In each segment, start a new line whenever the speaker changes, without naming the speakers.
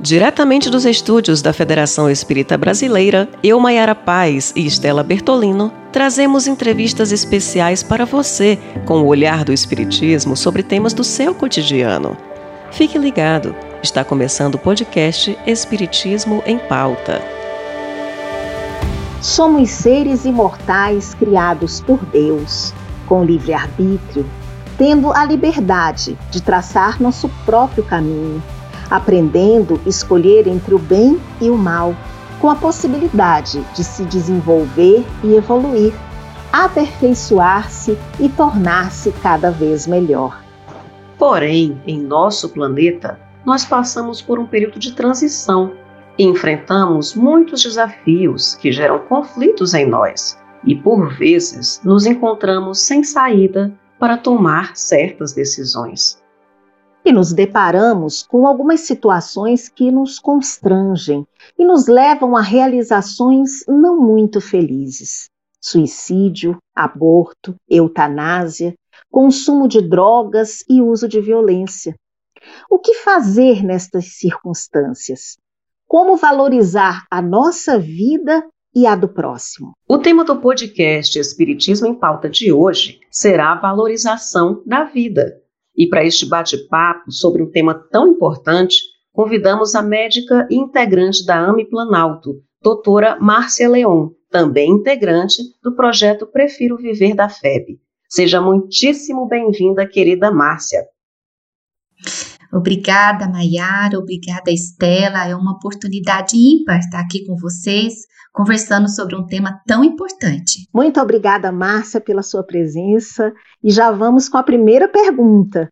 Diretamente dos estúdios da Federação Espírita Brasileira, eu, Maiara Paz e Estela Bertolino, trazemos entrevistas especiais para você com o olhar do Espiritismo sobre temas do seu cotidiano. Fique ligado, está começando o podcast Espiritismo em Pauta.
Somos seres imortais criados por Deus, com livre-arbítrio, tendo a liberdade de traçar nosso próprio caminho aprendendo a escolher entre o bem e o mal, com a possibilidade de se desenvolver e evoluir, aperfeiçoar-se e tornar-se cada vez melhor.
Porém, em nosso planeta, nós passamos por um período de transição e enfrentamos muitos desafios que geram conflitos em nós e, por vezes, nos encontramos sem saída para tomar certas decisões
e nos deparamos com algumas situações que nos constrangem e nos levam a realizações não muito felizes. Suicídio, aborto, eutanásia, consumo de drogas e uso de violência. O que fazer nestas circunstâncias? Como valorizar a nossa vida e a do próximo?
O tema do podcast Espiritismo em Pauta de hoje será a valorização da vida. E para este bate-papo sobre um tema tão importante, convidamos a médica e integrante da AME Planalto, doutora Márcia Leon, também integrante do projeto Prefiro Viver da FEB. Seja muitíssimo bem-vinda, querida Márcia.
Obrigada, Maiara, obrigada, Estela. É uma oportunidade ímpar estar aqui com vocês, conversando sobre um tema tão importante.
Muito obrigada, Márcia, pela sua presença. E já vamos com a primeira pergunta.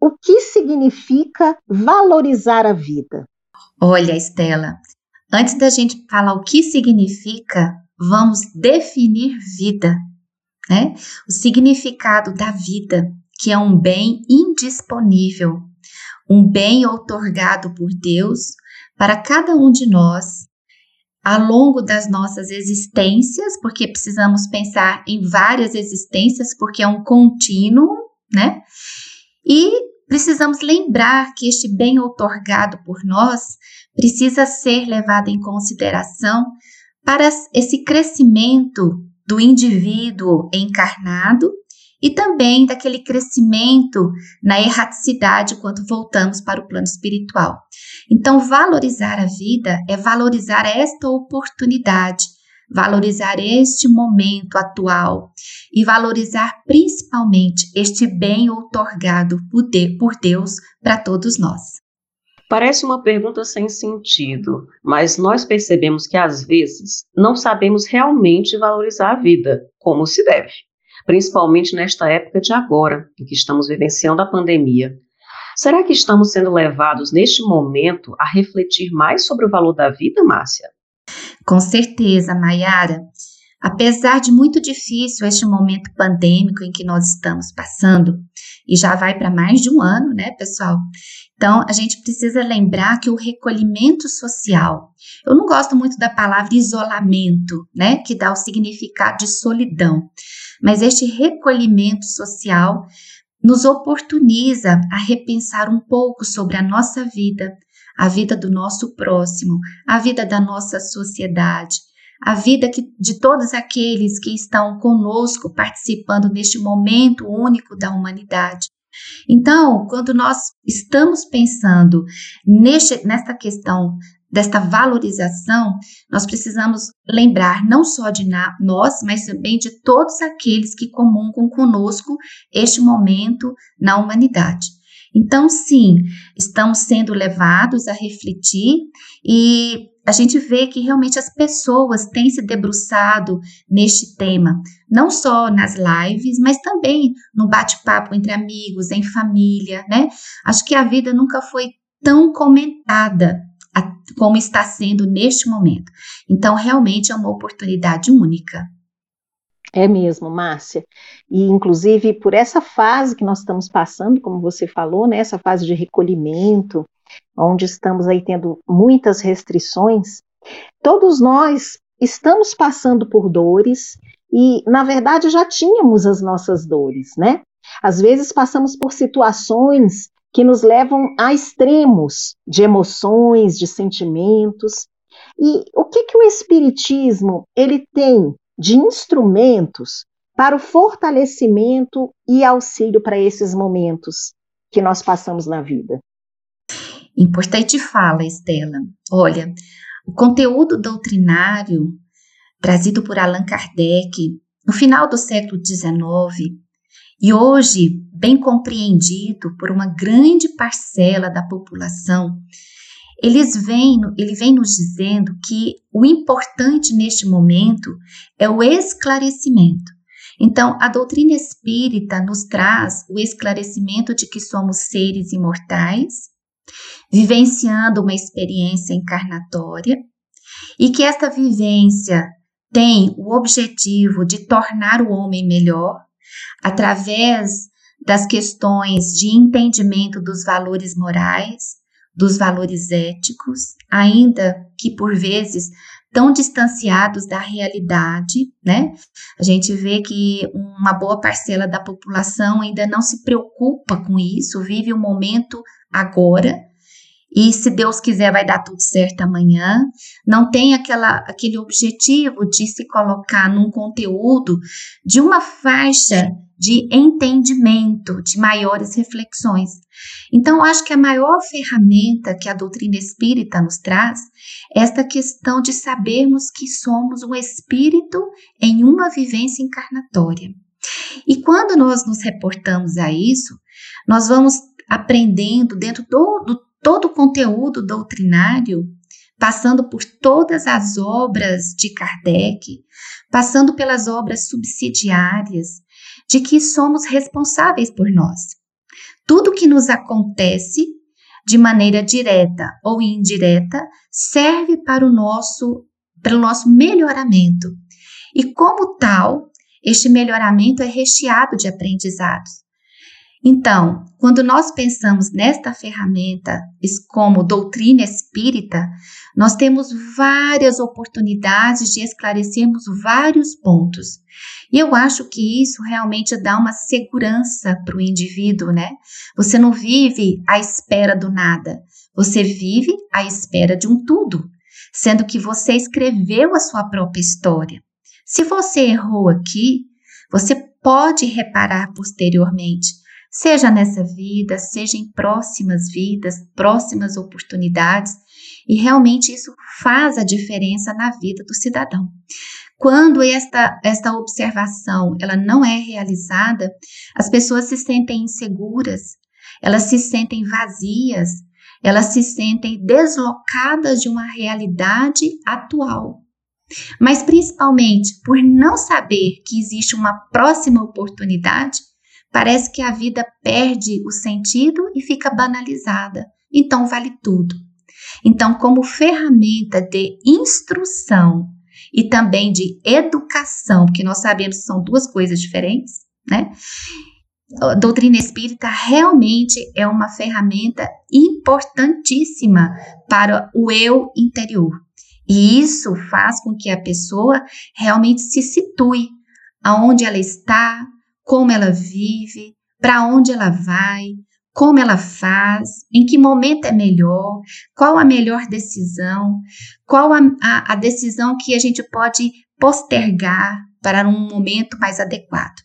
O que significa valorizar a vida?
Olha, Estela, antes da gente falar o que significa, vamos definir vida, né? O significado da vida, que é um bem indisponível, um bem outorgado por Deus para cada um de nós ao longo das nossas existências, porque precisamos pensar em várias existências, porque é um contínuo, né? E precisamos lembrar que este bem outorgado por nós precisa ser levado em consideração para esse crescimento do indivíduo encarnado e também daquele crescimento na erraticidade quando voltamos para o plano espiritual. Então, valorizar a vida é valorizar esta oportunidade, valorizar este momento atual e valorizar principalmente este bem outorgado por Deus para todos nós.
Parece uma pergunta sem sentido, mas nós percebemos que às vezes não sabemos realmente valorizar a vida como se deve principalmente nesta época de agora, em que estamos vivenciando a pandemia. Será que estamos sendo levados neste momento a refletir mais sobre o valor da vida, Márcia?
Com certeza, Mayara. Apesar de muito difícil este momento pandêmico em que nós estamos passando, e já vai para mais de um ano, né, pessoal? Então, a gente precisa lembrar que o recolhimento social, eu não gosto muito da palavra isolamento, né, que dá o significado de solidão, mas este recolhimento social nos oportuniza a repensar um pouco sobre a nossa vida, a vida do nosso próximo, a vida da nossa sociedade, a vida que, de todos aqueles que estão conosco participando neste momento único da humanidade. Então, quando nós estamos pensando neste, nesta questão desta valorização, nós precisamos lembrar não só de nós, mas também de todos aqueles que comungam conosco este momento na humanidade. Então, sim, estamos sendo levados a refletir e a gente vê que realmente as pessoas têm se debruçado neste tema, não só nas lives, mas também no bate-papo entre amigos, em família, né? Acho que a vida nunca foi tão comentada como está sendo neste momento. Então, realmente é uma oportunidade única.
É mesmo, Márcia. E, inclusive, por essa fase que nós estamos passando, como você falou, né, essa fase de recolhimento, onde estamos aí tendo muitas restrições, todos nós estamos passando por dores e, na verdade, já tínhamos as nossas dores, né? Às vezes passamos por situações que nos levam a extremos de emoções, de sentimentos. E o que, que o Espiritismo ele tem de instrumentos para o fortalecimento e auxílio para esses momentos que nós passamos na vida?
Importante fala, Estela. Olha, o conteúdo doutrinário trazido por Allan Kardec no final do século XIX e hoje bem compreendido por uma grande parcela da população, eles vêm, ele vem nos dizendo que o importante neste momento é o esclarecimento. Então, a doutrina espírita nos traz o esclarecimento de que somos seres imortais, vivenciando uma experiência encarnatória, e que esta vivência tem o objetivo de tornar o homem melhor, através das questões de entendimento dos valores morais, dos valores éticos, ainda que por vezes tão distanciados da realidade, né? A gente vê que uma boa parcela da população ainda não se preocupa com isso, vive o momento agora, e se Deus quiser vai dar tudo certo amanhã. Não tem aquela, aquele objetivo de se colocar num conteúdo de uma faixa de entendimento, de maiores reflexões. Então, acho que a maior ferramenta que a doutrina espírita nos traz é esta questão de sabermos que somos um espírito em uma vivência encarnatória. E quando nós nos reportamos a isso, nós vamos aprendendo dentro do, do todo o conteúdo doutrinário, passando por todas as obras de Kardec, passando pelas obras subsidiárias, de que somos responsáveis por nós. Tudo que nos acontece de maneira direta ou indireta serve para o nosso para o nosso melhoramento. E como tal, este melhoramento é recheado de aprendizados. Então, quando nós pensamos nesta ferramenta como doutrina espírita, nós temos várias oportunidades de esclarecermos vários pontos. E eu acho que isso realmente dá uma segurança para o indivíduo, né? Você não vive à espera do nada, você vive à espera de um tudo, sendo que você escreveu a sua própria história. Se você errou aqui, você pode reparar posteriormente seja nessa vida, seja em próximas vidas, próximas oportunidades, e realmente isso faz a diferença na vida do cidadão. Quando esta, esta observação ela não é realizada, as pessoas se sentem inseguras, elas se sentem vazias, elas se sentem deslocadas de uma realidade atual. Mas principalmente por não saber que existe uma próxima oportunidade, Parece que a vida perde o sentido e fica banalizada. Então vale tudo. Então, como ferramenta de instrução e também de educação, porque nós sabemos que são duas coisas diferentes, né? A doutrina espírita realmente é uma ferramenta importantíssima para o eu interior. E isso faz com que a pessoa realmente se situe aonde ela está, como ela vive, para onde ela vai, como ela faz, em que momento é melhor, qual a melhor decisão, qual a, a, a decisão que a gente pode postergar para um momento mais adequado.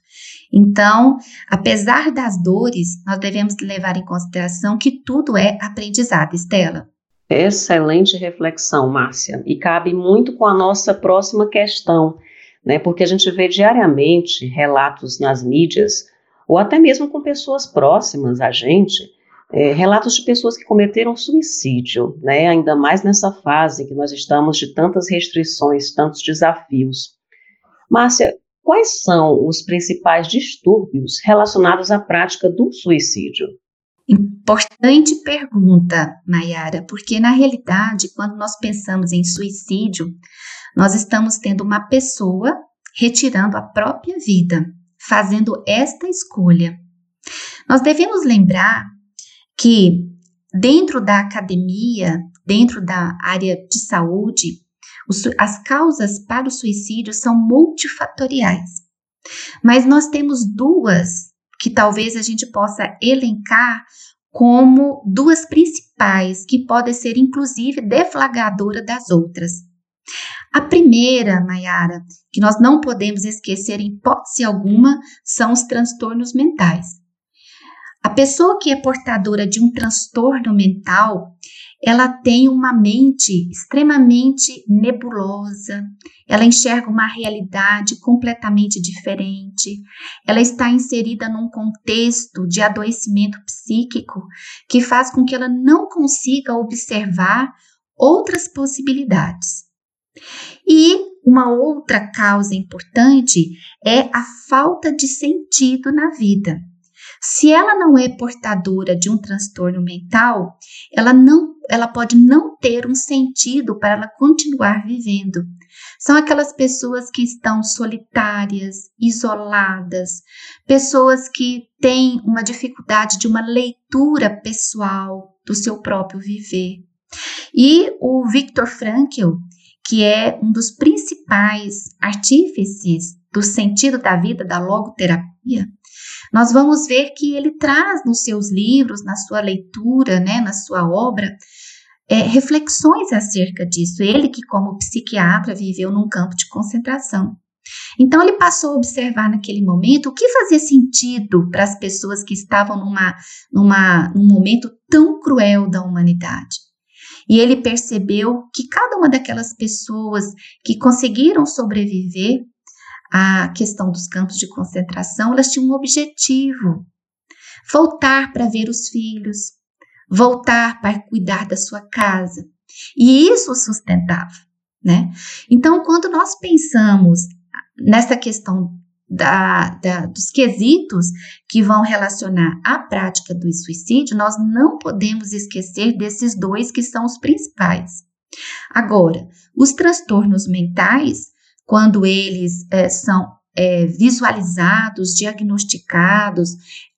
Então, apesar das dores, nós devemos levar em consideração que tudo é aprendizado, Estela.
Excelente reflexão, Márcia, e cabe muito com a nossa próxima questão, né? Porque a gente vê diariamente relatos nas mídias, ou até mesmo com pessoas próximas a gente, é, relatos de pessoas que cometeram suicídio, né? Ainda mais nessa fase que nós estamos de tantas restrições, tantos desafios. Márcia, quais são os principais distúrbios relacionados à prática do suicídio?
Importante pergunta, Mayara, porque na realidade, quando nós pensamos em suicídio, nós estamos tendo uma pessoa retirando a própria vida, fazendo esta escolha. Nós devemos lembrar que dentro da academia, dentro da área de saúde, as causas para o suicídio são multifatoriais. Mas nós temos duas que talvez a gente possa elencar como duas principais que podem ser inclusive deflagradora das outras. A primeira, Mayara, que nós não podemos esquecer em hipótese alguma, são os transtornos mentais. A pessoa que é portadora de um transtorno mental, ela tem uma mente extremamente nebulosa, ela enxerga uma realidade completamente diferente, ela está inserida num contexto de adoecimento psíquico que faz com que ela não consiga observar outras possibilidades. E uma outra causa importante é a falta de sentido na vida. Se ela não é portadora de um transtorno mental, ela não, ela pode não ter um sentido para ela continuar vivendo. São aquelas pessoas que estão solitárias, isoladas, pessoas que têm uma dificuldade de uma leitura pessoal do seu próprio viver. E o Viktor Frankl, que é um dos principais artífices do sentido da vida, da logoterapia, nós vamos ver que ele traz nos seus livros, na sua leitura, né, na sua obra, é, reflexões acerca disso. Ele que, como psiquiatra, viveu num campo de concentração. Então, ele passou a observar naquele momento o que fazia sentido para as pessoas que estavam numa, numa, num momento tão cruel da humanidade. E ele percebeu que cada uma daquelas pessoas que conseguiram sobreviver a questão dos campos de concentração, elas tinham um objetivo: voltar para ver os filhos, voltar para cuidar da sua casa. E isso sustentava, né? Então, quando nós pensamos nessa questão da, da, dos quesitos que vão relacionar a prática do suicídio, nós não podemos esquecer desses dois que são os principais. Agora, os transtornos mentais, quando eles é, são é, visualizados, diagnosticados,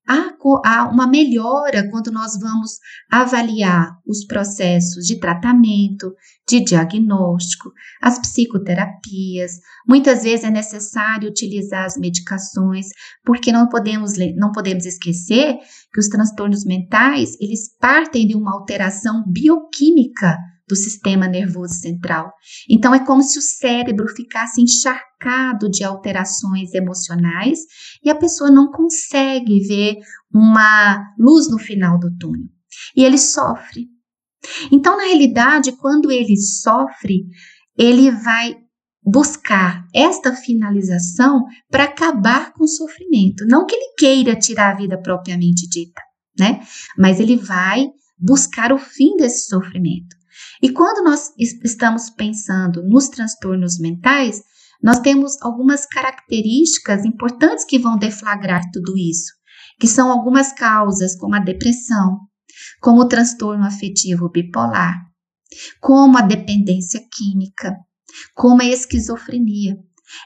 há, há uma melhora quando nós vamos avaliar os processos de tratamento, de diagnóstico, as psicoterapias. Muitas vezes é necessário utilizar as medicações, porque não podemos, não podemos esquecer que os transtornos mentais, eles partem de uma alteração bioquímica do sistema nervoso central. Então, é como se o cérebro ficasse encharcado de alterações emocionais e a pessoa não consegue ver uma luz no final do túnel. E ele sofre. Então, na realidade, quando ele sofre, ele vai buscar esta finalização para acabar com o sofrimento. Não que ele queira tirar a vida propriamente dita, né? Mas ele vai buscar o fim desse sofrimento. E quando nós estamos pensando nos transtornos mentais, nós temos algumas características importantes que vão deflagrar tudo isso, que são algumas causas, como a depressão, como o transtorno afetivo bipolar, como a dependência química, como a esquizofrenia.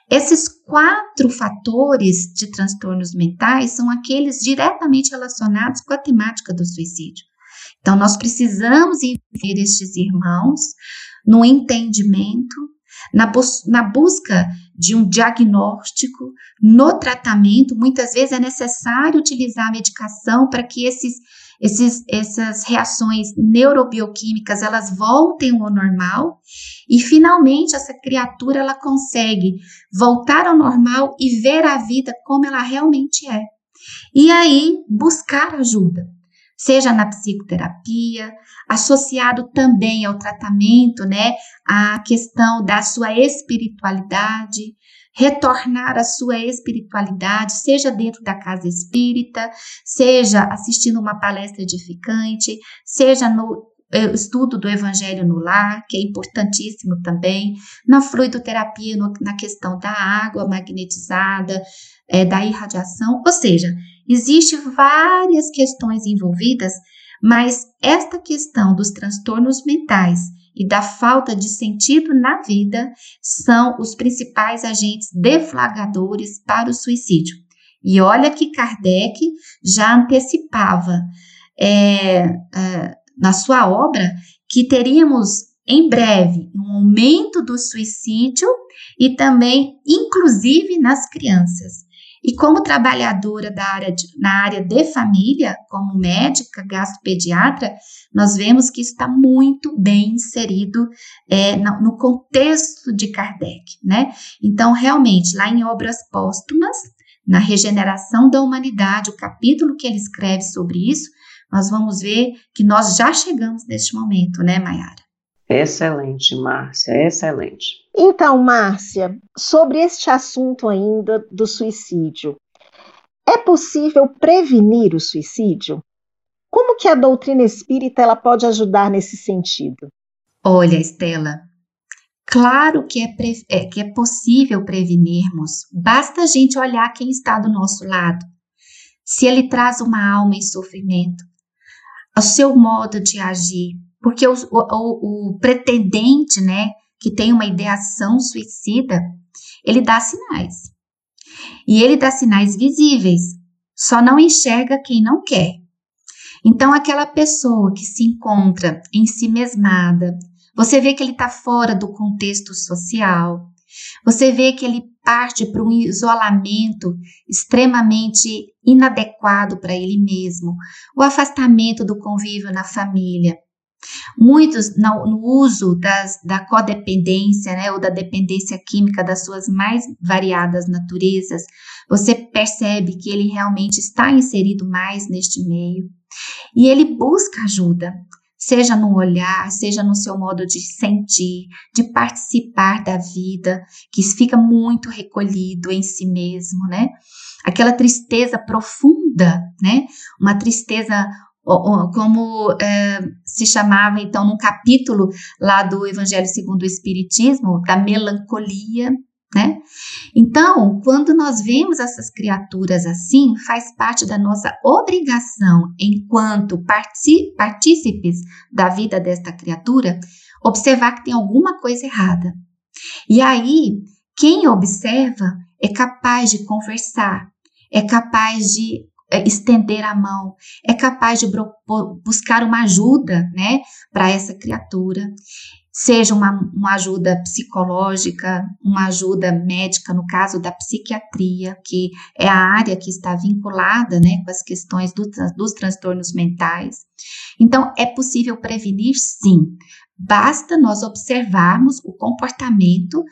Esses quatro fatores de transtornos mentais são aqueles diretamente relacionados com a temática do suicídio. Então, nós precisamos envolver estes irmãos no entendimento, na, na busca de um diagnóstico, no tratamento. Muitas vezes é necessário utilizar a medicação para que esses, esses, essas reações neurobioquímicas elas voltem ao normal e finalmente essa criatura ela consegue voltar ao normal e ver a vida como ela realmente é. E aí buscar ajuda seja na psicoterapia, associado também ao tratamento, né, a questão da sua espiritualidade, retornar à sua espiritualidade, seja dentro da casa espírita, seja assistindo uma palestra edificante, seja no eh, estudo do evangelho no lar, que é importantíssimo também, na fluidoterapia, no, na questão da água magnetizada, é, da irradiação, ou seja, Existem várias questões envolvidas, mas esta questão dos transtornos mentais e da falta de sentido na vida são os principais agentes deflagradores para o suicídio. E olha que Kardec já antecipava é, é, na sua obra que teríamos em breve um aumento do suicídio e também, inclusive, nas crianças. E como trabalhadora da área de, na área de família, como médica, gastropediatra, nós vemos que está muito bem inserido é, no, no contexto de Kardec, né? Então, realmente, lá em Obras Póstumas, na regeneração da humanidade, o capítulo que ele escreve sobre isso, nós vamos ver que nós já chegamos neste momento, né, Mayara?
Excelente, Márcia, excelente.
Então, Márcia, sobre este assunto ainda do suicídio, é possível prevenir o suicídio? Como que a doutrina espírita ela pode ajudar nesse sentido?
Olha, Estela, claro que é, é, que é possível prevenirmos, basta a gente olhar quem está do nosso lado. Se ele traz uma alma em sofrimento, o seu modo de agir, porque o, o, o pretendente, né, que tem uma ideação suicida, ele dá sinais. E ele dá sinais visíveis, só não enxerga quem não quer. Então, aquela pessoa que se encontra em si mesmada, você vê que ele está fora do contexto social, você vê que ele parte para um isolamento extremamente inadequado para ele mesmo, o afastamento do convívio na família. Muitos no, uso das, da codependência, né, ou da dependência química das suas mais variadas naturezas, você percebe que ele realmente está inserido mais neste meio e ele busca ajuda seja no olhar, seja no seu modo de sentir, de participar da vida, que fica muito recolhido em si mesmo, né? Aquela tristeza profunda, né? Uma tristeza como é, se chamava então no capítulo lá do Evangelho segundo o Espiritismo, da melancolia, né? Então, quando nós vemos essas criaturas assim, faz parte da nossa obrigação, enquanto partícipes da vida desta criatura, observar que tem alguma coisa errada. E aí, quem observa é capaz de conversar, é capaz de estender a mão, é capaz de buscar uma ajuda, né, para essa criatura seja uma, uma ajuda psicológica, uma ajuda médica, no caso da psiquiatria, que é a área que está vinculada né, com as questões do, dos transtornos mentais. Então, é possível prevenir, sim, basta nós observarmos o comportamento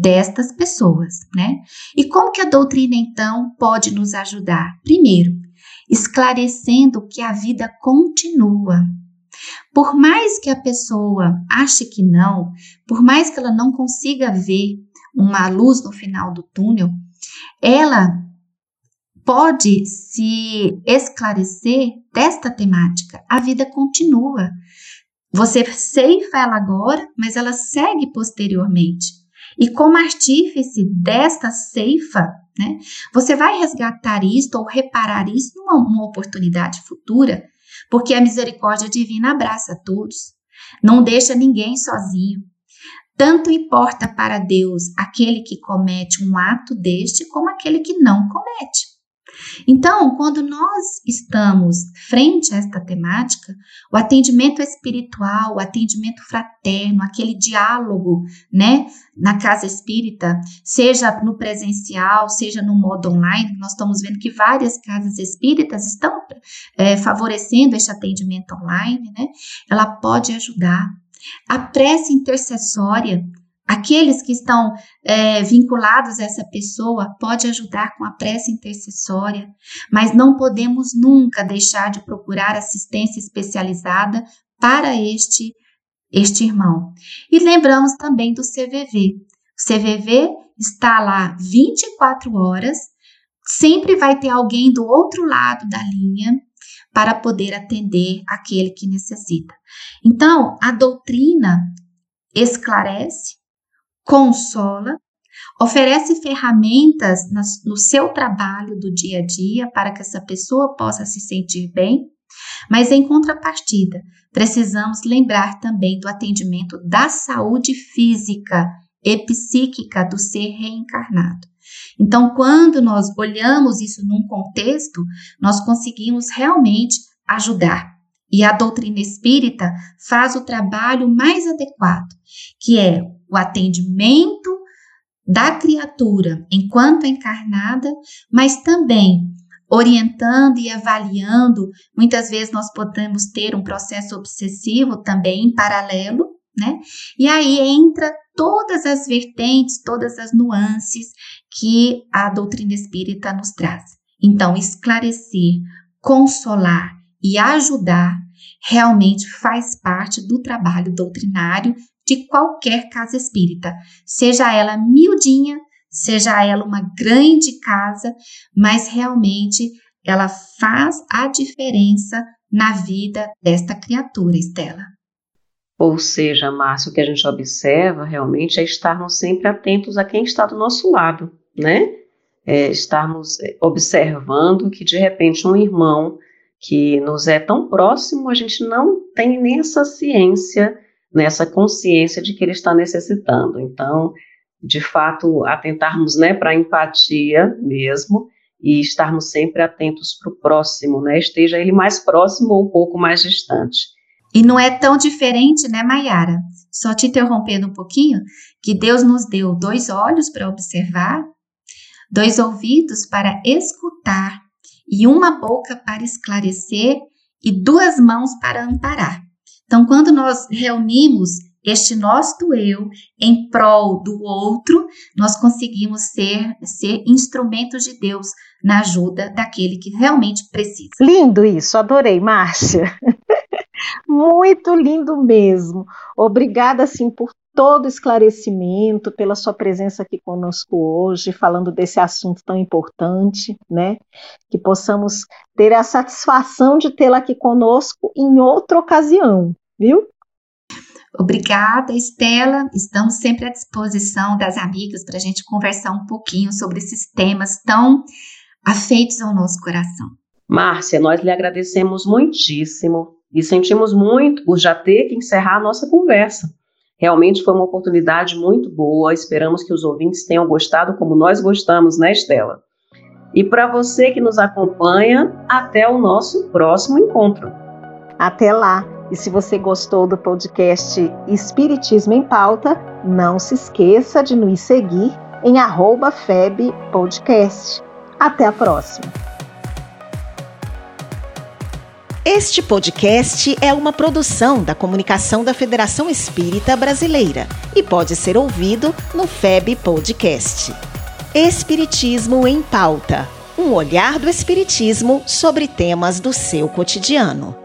destas pessoas, né? E como que a doutrina então pode nos ajudar? Primeiro, esclarecendo que a vida continua, por mais que a pessoa ache que não, por mais que ela não consiga ver uma luz no final do túnel, ela pode se esclarecer desta temática. A vida continua. Você ceifa ela agora, mas ela segue posteriormente. E como artífice desta ceifa, né, você vai resgatar isto ou reparar isso numa oportunidade futura porque a misericórdia divina abraça todos, não deixa ninguém sozinho. Tanto importa para Deus aquele que comete um ato deste, como aquele que não comete. Então, quando nós estamos frente a esta temática, o atendimento espiritual, o atendimento fraterno, aquele diálogo, né, na casa espírita, seja no presencial, seja no modo online, nós estamos vendo que várias casas espíritas estão é, favorecendo este atendimento online, né, ela pode ajudar. A prece intercessória, Aqueles que estão é, vinculados a essa pessoa pode ajudar com a prece intercessória, mas não podemos nunca deixar de procurar assistência especializada para este este irmão. E lembramos também do CVV. O CVV está lá 24 horas, sempre vai ter alguém do outro lado da linha para poder atender aquele que necessita. Então, a doutrina esclarece, consola, oferece ferramentas no seu trabalho do dia a dia para que essa pessoa possa se sentir bem, mas em contrapartida, precisamos lembrar também do atendimento da saúde física e psíquica do ser reencarnado. Então, quando nós olhamos isso num contexto, nós conseguimos realmente ajudar. E a doutrina espírita faz o trabalho mais adequado, que é o atendimento da criatura enquanto encarnada, mas também orientando e avaliando. Muitas vezes nós podemos ter um processo obsessivo também em paralelo, né? E aí entra todas as vertentes, todas as nuances que a doutrina espírita nos traz. Então, esclarecer, consolar e ajudar realmente faz parte do trabalho doutrinário de qualquer casa espírita, seja ela miudinha, seja ela uma grande casa, mas realmente ela faz a diferença na vida desta criatura, Estela.
Ou seja, Márcio, o que a gente observa realmente é estarmos sempre atentos a quem está do nosso lado, né? É, estarmos observando que de repente um irmão que nos é tão próximo, a gente não tem nem essa ciência, nessa consciência de que ele está necessitando. Então, de fato, atentarmos né, para a empatia mesmo e estarmos sempre atentos para o próximo, né? Esteja ele mais próximo ou um pouco mais distante.
E não é tão diferente, né, Mayara? Só te interrompendo um pouquinho, que Deus nos deu dois olhos para observar, dois ouvidos para escutar e uma boca para esclarecer e duas mãos para amparar. Então, quando nós reunimos este nosso eu em prol do outro, nós conseguimos ser, ser instrumentos de Deus na ajuda daquele que realmente precisa.
Lindo isso, adorei, Márcia. Muito lindo mesmo. Obrigada, assim, por todo esclarecimento, pela sua presença aqui conosco hoje, falando desse assunto tão importante, né? Que possamos ter a satisfação de tê-la aqui conosco em outra ocasião, viu?
Obrigada, Estela. Estamos sempre à disposição das amigas para a gente conversar um pouquinho sobre esses temas tão afeitos ao nosso coração.
Márcia, nós lhe agradecemos muitíssimo e sentimos muito por já ter que encerrar a nossa conversa. Realmente foi uma oportunidade muito boa. Esperamos que os ouvintes tenham gostado como nós gostamos, né, Estela? E para você que nos acompanha, até o nosso próximo encontro.
Até lá! E se você gostou do podcast Espiritismo em Pauta, não se esqueça de nos seguir em arroba FEB Podcast. Até a próxima!
Este podcast é uma produção da comunicação da Federação Espírita Brasileira e pode ser ouvido no FEB Podcast. Espiritismo em Pauta um olhar do Espiritismo sobre temas do seu cotidiano.